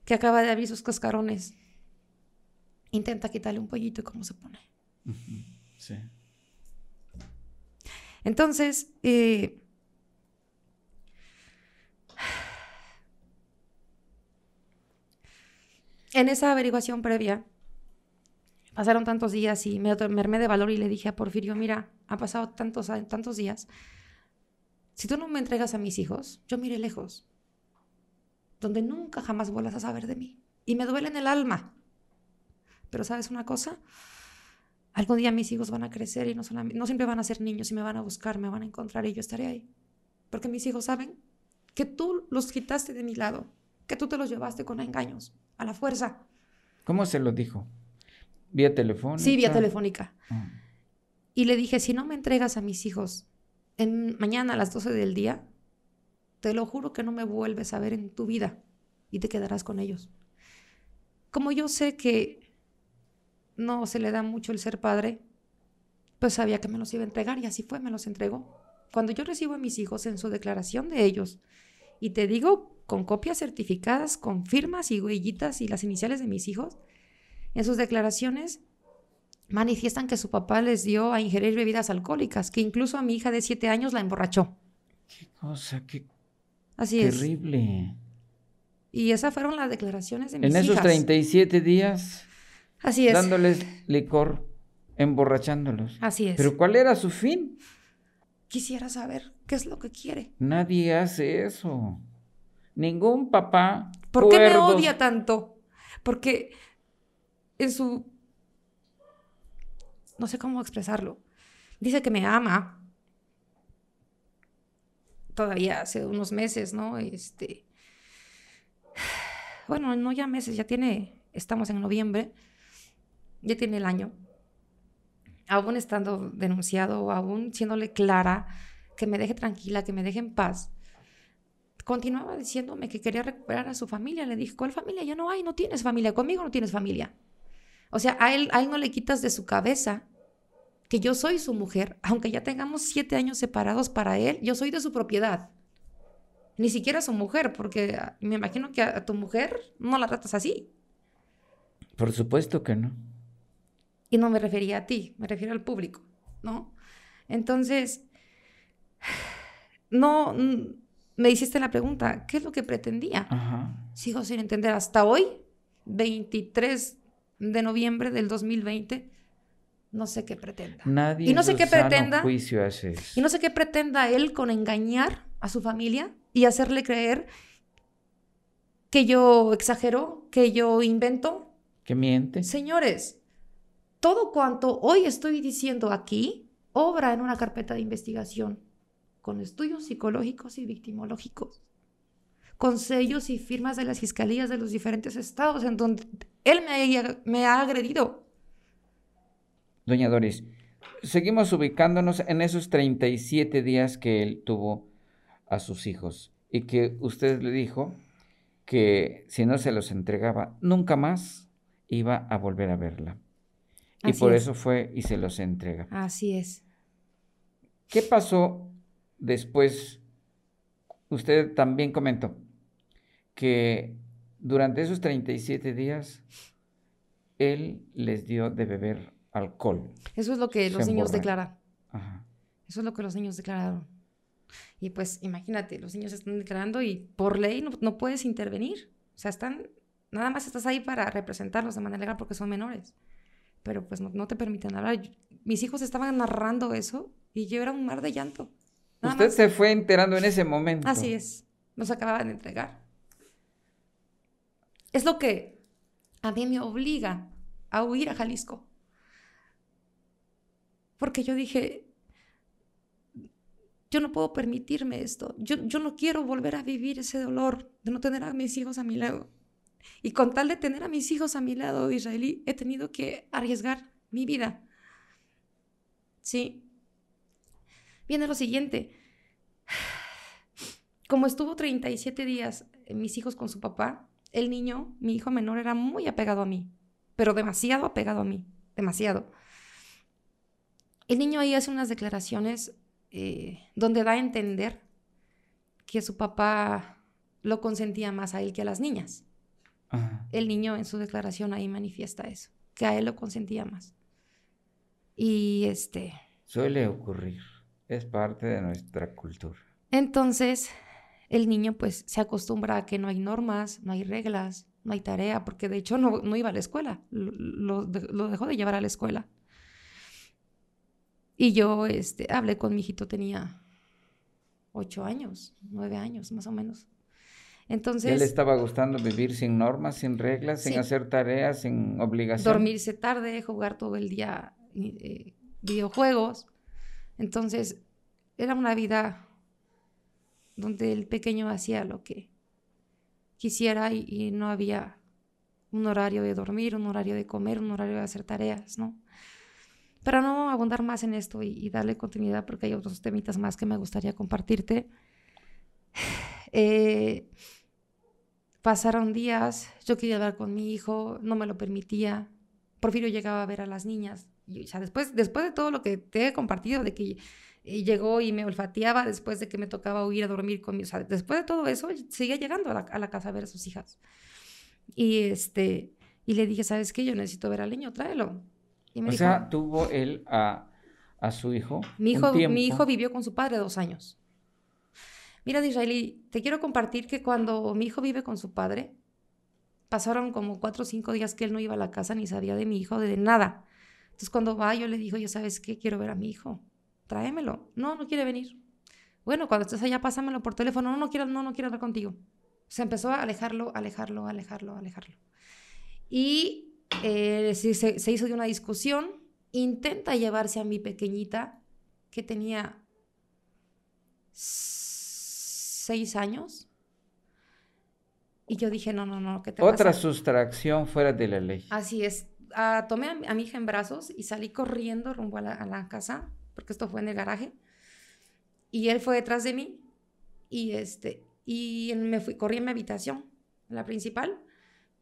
que acaba de abrir sus cascarones. Intenta quitarle un pollito y cómo se pone. Sí. Entonces, eh, en esa averiguación previa, pasaron tantos días y me, me armé de valor y le dije a Porfirio, mira, ha pasado tantos, tantos días, si tú no me entregas a mis hijos, yo miré lejos, donde nunca jamás vuelvas a saber de mí. Y me duele en el alma. Pero ¿sabes una cosa? Algún día mis hijos van a crecer y no, solamente, no siempre van a ser niños y me van a buscar, me van a encontrar y yo estaré ahí. Porque mis hijos saben que tú los quitaste de mi lado, que tú te los llevaste con engaños, a la fuerza. ¿Cómo se lo dijo? ¿Vía telefónica? Sí, vía telefónica. Ah. Y le dije, si no me entregas a mis hijos en, mañana a las 12 del día, te lo juro que no me vuelves a ver en tu vida y te quedarás con ellos. Como yo sé que no se le da mucho el ser padre, pues sabía que me los iba a entregar y así fue, me los entregó. Cuando yo recibo a mis hijos en su declaración de ellos, y te digo con copias certificadas, con firmas y huellitas y las iniciales de mis hijos, en sus declaraciones manifiestan que su papá les dio a ingerir bebidas alcohólicas, que incluso a mi hija de siete años la emborrachó. ¿Qué cosa? ¿Qué, Así es. Terrible. Y esas fueron las declaraciones de mis En esos hijas. 37 días, Así es. dándoles licor, emborrachándolos. Así es. Pero ¿cuál era su fin? Quisiera saber qué es lo que quiere. Nadie hace eso. Ningún papá. ¿Por qué me odia tanto? Porque en su... No sé cómo expresarlo. Dice que me ama. Todavía hace unos meses, ¿no? Este... Bueno, no ya meses, ya tiene... Estamos en noviembre. Ya tiene el año. Aún estando denunciado, aún siéndole clara, que me deje tranquila, que me deje en paz continuaba diciéndome que quería recuperar a su familia. Le dije, ¿cuál familia? Ya no hay, no tienes familia. Conmigo no tienes familia. O sea, a él, a él no le quitas de su cabeza que yo soy su mujer, aunque ya tengamos siete años separados para él, yo soy de su propiedad. Ni siquiera su mujer, porque me imagino que a tu mujer no la tratas así. Por supuesto que no. Y no me refería a ti, me refiero al público, ¿no? Entonces, no, me hiciste la pregunta, ¿qué es lo que pretendía? Ajá. Sigo sin entender hasta hoy, 23 de noviembre del 2020, no sé qué pretenda. Nadie Y no sé qué pretenda. juicio. Y no sé qué pretenda él con engañar a su familia y hacerle creer que yo exagero, que yo invento. ¿Que miente? Señores, todo cuanto hoy estoy diciendo aquí obra en una carpeta de investigación con estudios psicológicos y victimológicos, con sellos y firmas de las fiscalías de los diferentes estados en donde él me ha, agredido. Doña Doris, seguimos ubicándonos en esos 37 días que él tuvo a sus hijos y que usted le dijo que si no se los entregaba, nunca más iba a volver a verla. Y por es. eso fue y se los entrega. Así es. ¿Qué pasó después? Usted también comentó que durante esos 37 días él les dio de beber alcohol. Eso es lo que los niños declaran. Ajá. Eso es lo que los niños declararon. Y pues imagínate, los niños están declarando y por ley no, no puedes intervenir. O sea, están, nada más estás ahí para representarlos de manera legal porque son menores. Pero pues no, no te permiten hablar. Yo- mis hijos estaban narrando eso y yo era un mar de llanto. Nada Usted más. se fue enterando en ese momento. Así es. Nos acababan de entregar. Es lo que a mí me obliga a huir a Jalisco. Porque yo dije, yo no puedo permitirme esto. Yo, yo no quiero volver a vivir ese dolor de no tener a mis hijos a mi lado. Y con tal de tener a mis hijos a mi lado, israelí, he tenido que arriesgar mi vida. Sí. Viene lo siguiente. Como estuvo 37 días eh, mis hijos con su papá, el niño, mi hijo menor, era muy apegado a mí, pero demasiado apegado a mí, demasiado. El niño ahí hace unas declaraciones eh, donde da a entender que su papá lo consentía más a él que a las niñas. Ajá. El niño en su declaración ahí manifiesta eso, que a él lo consentía más. Y este, Suele ocurrir. Es parte de nuestra cultura. Entonces, el niño pues se acostumbra a que no hay normas, no hay reglas, no hay tarea, porque de hecho no, no iba a la escuela, lo, lo dejó de llevar a la escuela. Y yo este, hablé con mi hijito, tenía ocho años, nueve años más o menos. ¿Ya Entonces, le estaba gustando vivir sin normas, sin reglas, sin Sí. hacer tareas, sin obligaciones? dormirse tarde, jugar todo el día eh, videojuegos. Entonces, era una vida donde el pequeño hacía lo que quisiera y, y no había un horario de dormir, un horario de comer, un horario de hacer tareas, ¿no? Para no abundar más en esto y, y darle continuidad, porque hay otros temitas más que me gustaría compartirte. Eh, pasaron días, yo quería hablar con mi hijo, no me lo permitía. Porfirio llegaba a ver a las niñas. Y, o sea, después, después de todo lo que te he compartido, de que eh, llegó y me olfateaba, después de que me tocaba huir a dormir con mi... O sea, después de todo eso, seguía llegando a la, a la casa a ver a sus hijas. Y, este, y le dije, ¿sabes qué? Yo necesito ver al niño, tráelo. Y me O dijo, sea, tuvo él a, a su hijo. mi hijo, mi hijo vivió con su padre dos años. Mira, Disraeli, te quiero compartir que cuando mi hijo vive con su padre, pasaron como cuatro o cinco días que él no iba a la casa ni sabía de mi hijo, de nada. Entonces cuando va, yo le digo, ya sabes qué, quiero ver a mi hijo, tráemelo. No, no quiere venir. Bueno, cuando estés allá, pásamelo por teléfono. No, no quiero, no, no quiero hablar contigo. Se empezó a alejarlo, alejarlo, alejarlo, alejarlo. Y eh, se, se hizo de una discusión. Intenta llevarse a mi pequeñita, que tenía seis años. Y yo dije, no, no, no, ¿qué te Otra pasa? sustracción fuera de la ley. Así es. Ah, tomé a mi, a mi hija en brazos y salí corriendo rumbo a la, a la casa, porque esto fue en el garaje. Y él fue detrás de mí y, este, y él me fui, corrí en mi habitación, en la principal,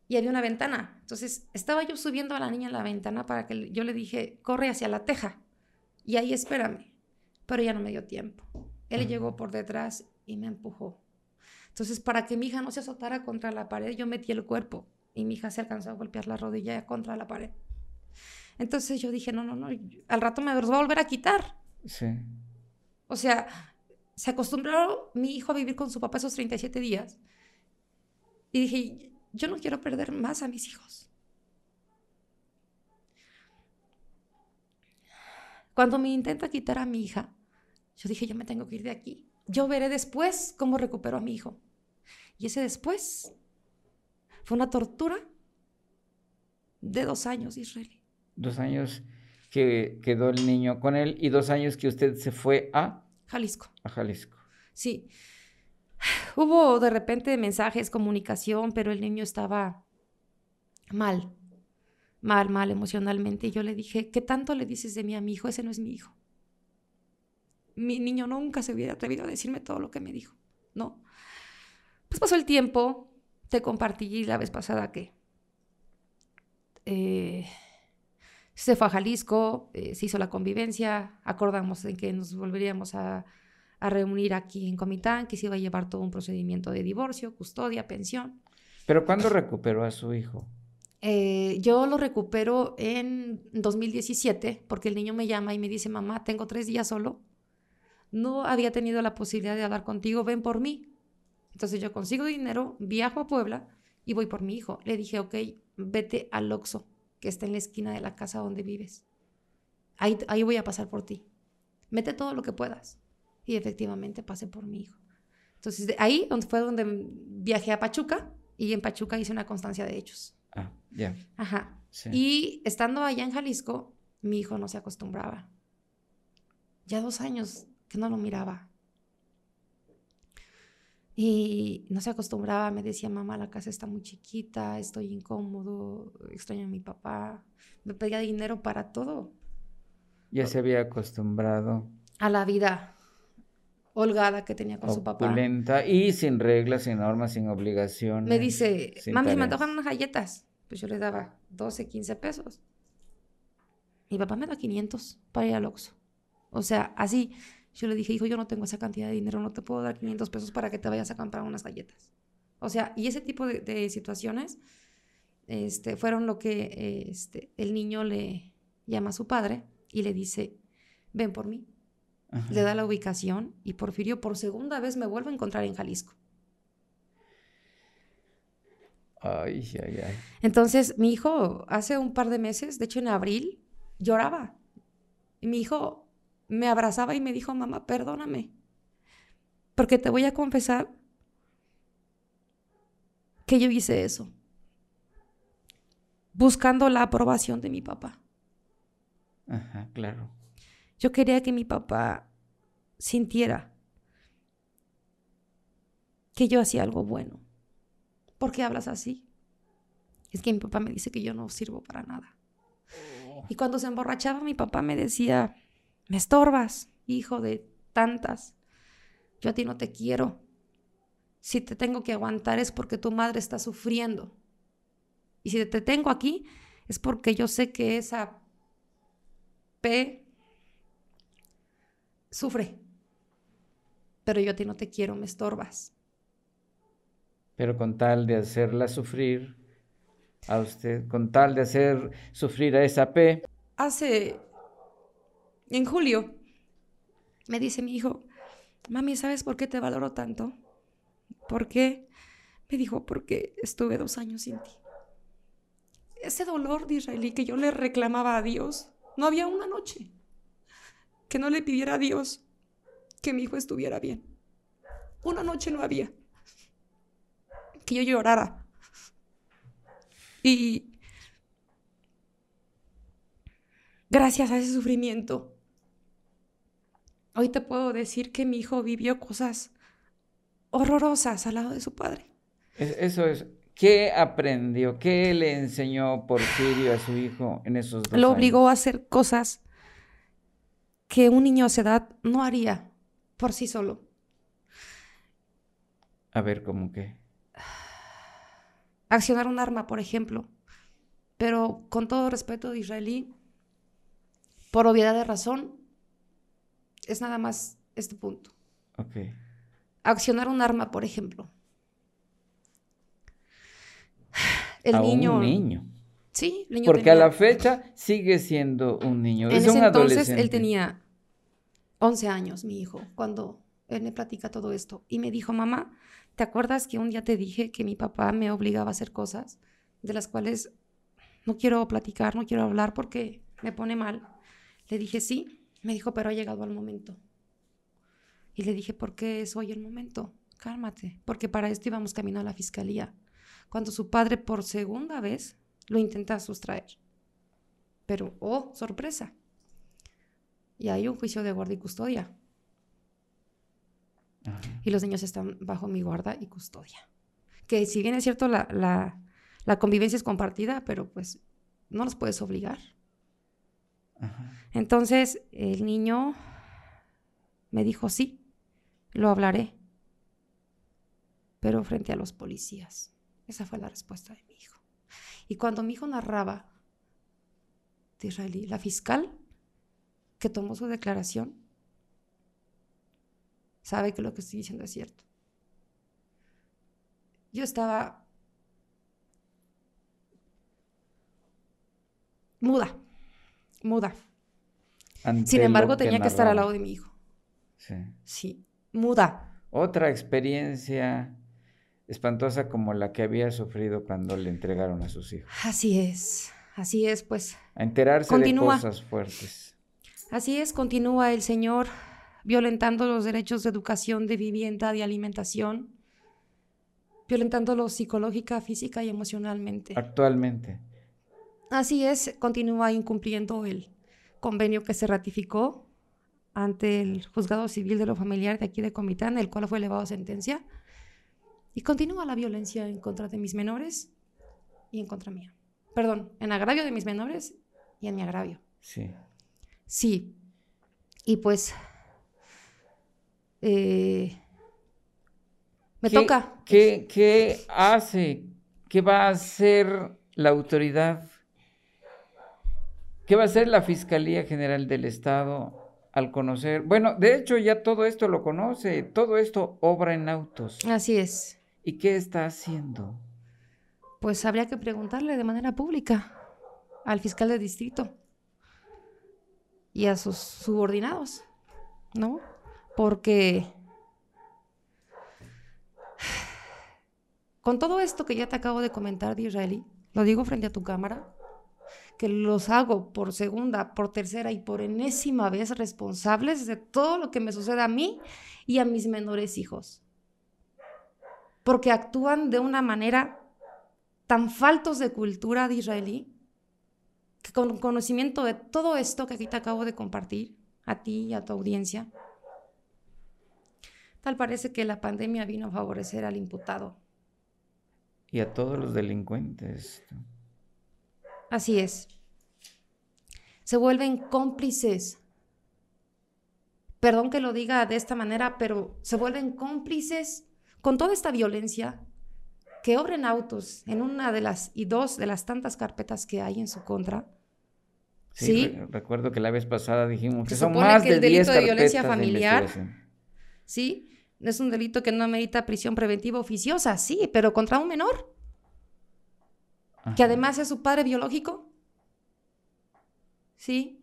y había una ventana. Entonces estaba yo subiendo a la niña a la ventana para que yo le dije, corre hacia la teja y ahí espérame. Pero ya no me dio tiempo. Él llegó por detrás y me empujó. Entonces, para que mi hija no se azotara contra la pared, yo metí el cuerpo y mi hija se alcanzó a golpear la rodilla contra la pared. Entonces yo dije, no, no, no, al rato me los va a volver a quitar. Sí. O sea, se acostumbró mi hijo a vivir con su papá esos 37 días. Y dije, yo no quiero perder más a mis hijos. Cuando me intenta quitar a mi hija, yo dije, yo me tengo que ir de aquí. Yo veré después cómo recupero a mi hijo. Y ese después fue una tortura de dos años, Israel. Dos años que quedó el niño con él y dos años que usted se fue a, Jalisco. a Jalisco. Sí. Hubo de repente mensajes, comunicación, pero el niño estaba mal, mal, mal emocionalmente. Y yo le dije, ¿qué tanto le dices de mí a mi hijo? Ese no es mi hijo. Mi niño nunca se hubiera atrevido a decirme todo lo que me dijo, ¿no? Pues pasó el tiempo, te compartí la vez pasada que eh, se fue a Jalisco, eh, se hizo la convivencia, acordamos en que nos volveríamos a, a reunir aquí en Comitán, que se iba a llevar todo un procedimiento de divorcio, custodia, pensión. Pero ¿cuándo recuperó a su hijo? Eh, yo lo recupero en 2017 porque el niño me llama y me dice, mamá, tengo tres días solo. No había tenido la posibilidad de hablar contigo, ven por mí. Entonces yo consigo dinero, viajo a Puebla y voy por mi hijo. Le dije, ok, vete al Oxxo, que está en la esquina de la casa donde vives. Ahí, ahí voy a pasar por ti. Mete todo lo que puedas. Y efectivamente pasé por mi hijo. Entonces de ahí fue donde viajé a Pachuca y en Pachuca hice una constancia de hechos. Ah, ya. Ajá. Sí. Y estando allá en Jalisco, mi hijo no se acostumbraba. Ya dos años que no lo miraba. Y no se acostumbraba, me decía, mamá, la casa está muy chiquita, estoy incómodo, extraño a mi papá. Me pedía dinero para todo. Ya se había acostumbrado. A la vida holgada que tenía con su papá. Opulenta y sin reglas, sin normas, sin obligaciones. Me dice, mami, me antojan unas galletas. Pues yo le daba 12, 15 pesos. Mi papá me da 500 para ir al Oxxo. O sea, así. Yo le dije, hijo, yo no tengo esa cantidad de dinero, no te puedo dar 500 pesos para que te vayas a comprar unas galletas. O sea, y ese tipo de, de situaciones este, fueron lo que este, el niño le llama a su padre y le dice, ven por mí. Ajá. Le da la ubicación y Porfirio por segunda vez me vuelve a encontrar en Jalisco. Ay, ay, ay. Entonces, mi hijo hace un par de meses, de hecho en abril, lloraba. Y mi hijo me abrazaba y me dijo, mamá, perdóname, porque te voy a confesar que yo hice eso, buscando la aprobación de mi papá. Ajá, claro. Yo quería que mi papá sintiera que yo hacía algo bueno. ¿Por qué hablas así? Es que mi papá me dice que yo no sirvo para nada. Y cuando se emborrachaba, mi papá me decía, me estorbas, hijo de tantas. Yo a ti no te quiero. Si te tengo que aguantar es porque tu madre está sufriendo. Y si te tengo aquí es porque yo sé que esa P sufre. Pero yo a ti no te quiero, me estorbas. Pero con tal de hacerla sufrir a usted, con tal de hacer sufrir a esa P, Hace, en julio, me dice mi hijo, mami, ¿sabes por qué te valoro tanto? ¿Por qué? Me dijo, porque estuve dos años sin ti. Ese dolor de israelí que yo le reclamaba a Dios, no había una noche que no le pidiera a Dios que mi hijo estuviera bien. Una noche no había que yo llorara. Y gracias a ese sufrimiento, hoy te puedo decir que mi hijo vivió cosas horrorosas al lado de su padre. Eso es. ¿Qué aprendió? ¿Qué le enseñó Porfirio a su hijo en esos dos Lo obligó a hacer cosas que un niño a esa edad no haría por sí solo. A ver, ¿cómo qué? Accionar un arma, por ejemplo. Pero con todo respeto de israelí, por obviedad de razón, es nada más este punto. Ok. Accionar un arma, por ejemplo. El a niño. un niño. Sí, el niño Porque tenía- a la fecha sigue siendo un niño. En es ese un entonces adolescente. él tenía 11 años, mi hijo, cuando él me platica todo esto. Y me dijo, mamá, ¿te acuerdas que un día te dije que mi papá me obligaba a hacer cosas de las cuales no quiero platicar, no quiero hablar porque me pone mal? Le dije, sí. Me dijo, pero ha llegado el momento. Y le dije, ¿por qué es hoy el momento? Cálmate, porque para esto íbamos camino a la fiscalía. Cuando su padre por segunda vez lo intenta sustraer. Pero, oh, sorpresa. Y hay un juicio de guardia y custodia. Ajá. Y los niños están bajo mi guarda y custodia. Que si bien es cierto, la, la, la convivencia es compartida, pero pues no los puedes obligar. Entonces el niño me dijo, sí, lo hablaré, pero frente a los policías. Esa fue la respuesta de mi hijo. Y cuando mi hijo narraba de israelí, la fiscal que tomó su declaración sabe que lo que estoy diciendo es cierto. Yo estaba muda, muda. Ante Sin embargo, que tenía que estar al lado de mi hijo. Sí. Sí, muda. Otra experiencia espantosa como la que había sufrido cuando le entregaron a sus hijos. Así es, así es, pues. A enterarse Continúa. de cosas fuertes. Así es, continúa el Señor violentando los derechos de educación, de vivienda, de alimentación, violentándolo psicológica, física y emocionalmente. Actualmente. Así es, continúa incumpliendo el convenio que se ratificó ante el juzgado civil de lo familiar de aquí de Comitán, el cual fue elevado a sentencia. Y continúa la violencia en contra de mis menores y en contra mía. Perdón, en agravio de mis menores y en mi agravio. Sí. Sí. Y pues. eh, me ¿Qué- toca. ¿qué, ¿Qué hace? ¿Qué va a hacer la autoridad? ¿Qué va a hacer la Fiscalía General del Estado al conocer? Bueno, de hecho ya todo esto lo conoce, todo esto obra en autos. Así es. ¿Y qué está haciendo? Pues habría que preguntarle de manera pública al fiscal de distrito y a sus subordinados, ¿no? Porque con todo esto que ya te acabo de comentar de Israelí, lo digo frente a tu cámara, que los hago por segunda, por tercera y por enésima vez responsables de todo lo que me sucede a mí y a mis menores hijos. Porque actúan de una manera tan faltos de cultura de israelí, que con conocimiento de todo esto que aquí te acabo de compartir, a ti y a tu audiencia, tal parece que la pandemia vino a favorecer al imputado. Y a todos los delincuentes. Así es. Se vuelven cómplices. Perdón que lo diga de esta manera, pero se vuelven cómplices con toda esta violencia que obren autos en una de las y dos de las tantas carpetas que hay en su contra. Sí, Sí. re- recuerdo que la vez pasada dijimos que son más que de el delito 10 de violencia de familiar. ¿Sí? Es un delito que no amerita prisión preventiva oficiosa, sí, pero contra un menor, que además es su padre biológico. ¿Sí?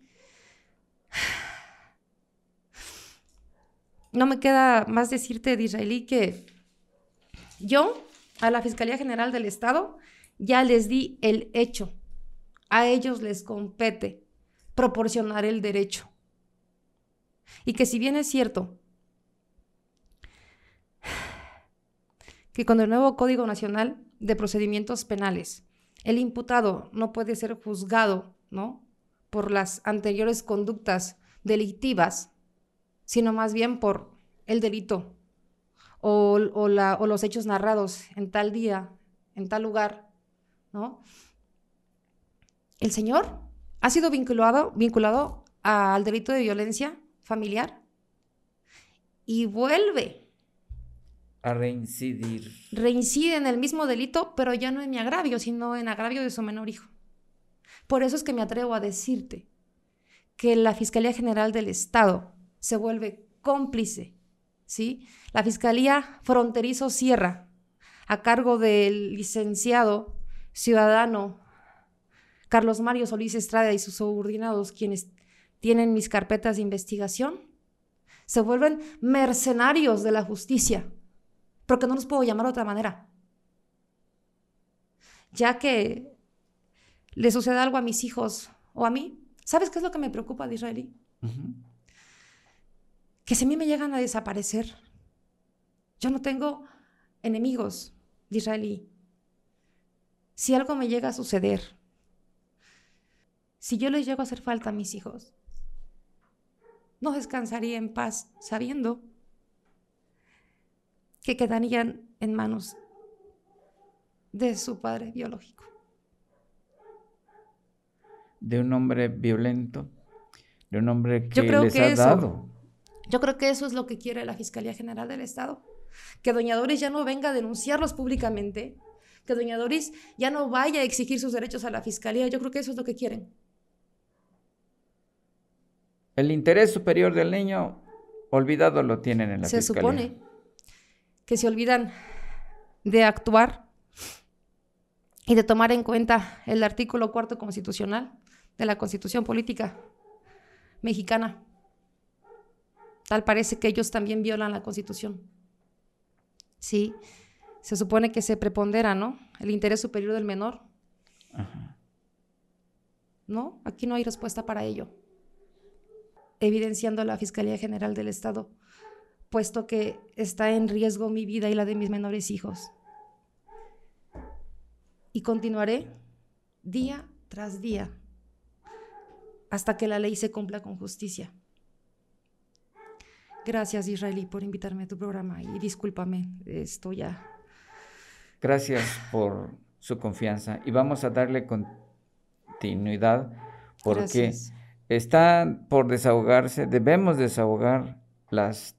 no me queda más decirte de Israelí que yo a la Fiscalía General del Estado ya les di el hecho. A ellos les compete proporcionar el derecho. Y que si bien es cierto que con el nuevo Código Nacional de Procedimientos Penales, el imputado no puede ser juzgado, ¿no? por las anteriores conductas delictivas, sino más bien por el delito o, los hechos narrados en tal día, en tal lugar, ¿no? El Señor ha sido vinculado, vinculado al delito de violencia familiar y vuelve a reincidir. Reincide en el mismo delito, pero ya no en mi agravio, sino en agravio de su menor hijo. Por eso es que me atrevo a decirte que la Fiscalía General del Estado se vuelve cómplice, ¿sí? La Fiscalía Fronterizo Sierra, a cargo del licenciado ciudadano Carlos Mario Solís Estrada y sus subordinados, quienes tienen mis carpetas de investigación, se vuelven mercenarios de la justicia, porque no los puedo llamar de otra manera. Ya que le sucede algo a mis hijos o a mí, ¿sabes qué es lo que me preocupa de Israelí? Que si a mí me llegan a desaparecer, yo no tengo enemigos de Israelí. Si algo me llega a suceder, si yo les llego a hacer falta a mis hijos, no descansaría en paz sabiendo que quedarían en manos de su padre biológico de un hombre violento, de un hombre que les ha dado. Yo creo que eso es lo que quiere la Fiscalía General del Estado. Que Doña Doris ya no venga a denunciarlos públicamente, que Doña Doris ya no vaya a exigir sus derechos a la Fiscalía. Yo creo que eso es lo que quieren. El interés superior del niño, olvidado lo tienen en la Fiscalía. Se supone que se olvidan de actuar y de tomar en cuenta el artículo cuarto constitucional de la constitución política mexicana. Tal parece que ellos también violan la constitución. Sí, se supone que se prepondera, ¿no? El interés superior del menor. No, aquí no hay respuesta para ello. Evidenciando la Fiscalía General del Estado, puesto que está en riesgo mi vida y la de mis menores hijos. Y continuaré día tras día hasta que la ley se cumpla con justicia. Gracias, Israelí, por invitarme a tu programa y discúlpame, esto ya. Gracias por su confianza y vamos a darle continuidad porque está por desahogarse, debemos desahogar las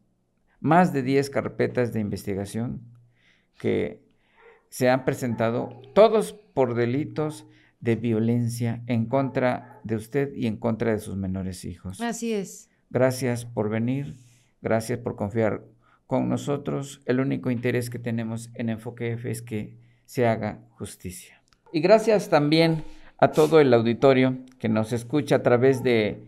más de 10 carpetas de investigación que se han presentado, todos por delitos de violencia en contra de usted y en contra de sus menores hijos. Así es. Gracias por venir, gracias por confiar con nosotros. El único interés que tenemos en Enfoque F es que se haga justicia. Y gracias también a todo el auditorio que nos escucha a través de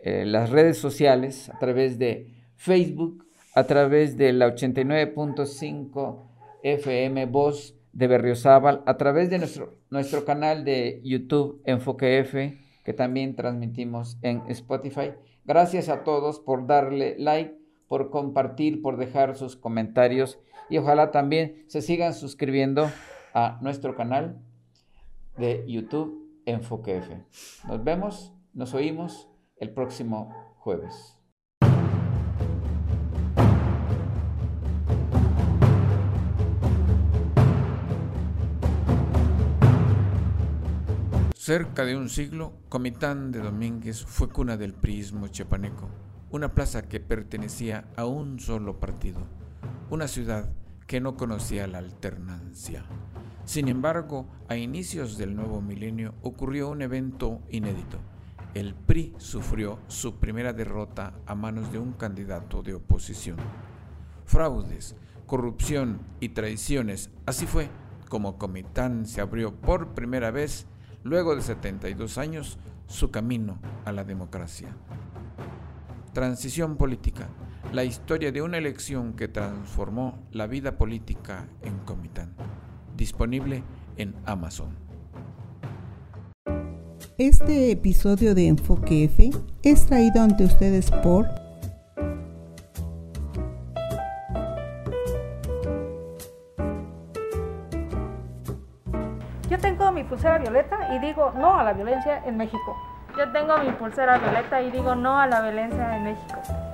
eh, las redes sociales, a través de Facebook, a través de la 89.5 FM Voz de Berriozábal a través de nuestro, nuestro canal de YouTube Enfoque F, que también transmitimos en Spotify. Gracias a todos por darle like, por compartir, por dejar sus comentarios y ojalá también se sigan suscribiendo a nuestro canal de YouTube Enfoque F. Nos vemos, nos oímos el próximo jueves. Cerca de un siglo, Comitán de Domínguez fue cuna del priismo chiapaneco, una plaza que pertenecía a un solo partido, una ciudad que no conocía la alternancia. Sin embargo, a inicios del nuevo milenio ocurrió un evento inédito. El PRI sufrió su primera derrota a manos de un candidato de oposición. Fraudes, corrupción y traiciones, así fue como Comitán se abrió por primera vez luego de 72 años, su camino a la democracia. Transición política. la historia de una elección que transformó la vida política en Comitán. Disponible en Amazon. Este episodio de Enfoque F es traído ante ustedes por mi pulsera violeta y digo no a la violencia en México. Yo tengo mi pulsera violeta y digo no a la violencia en México.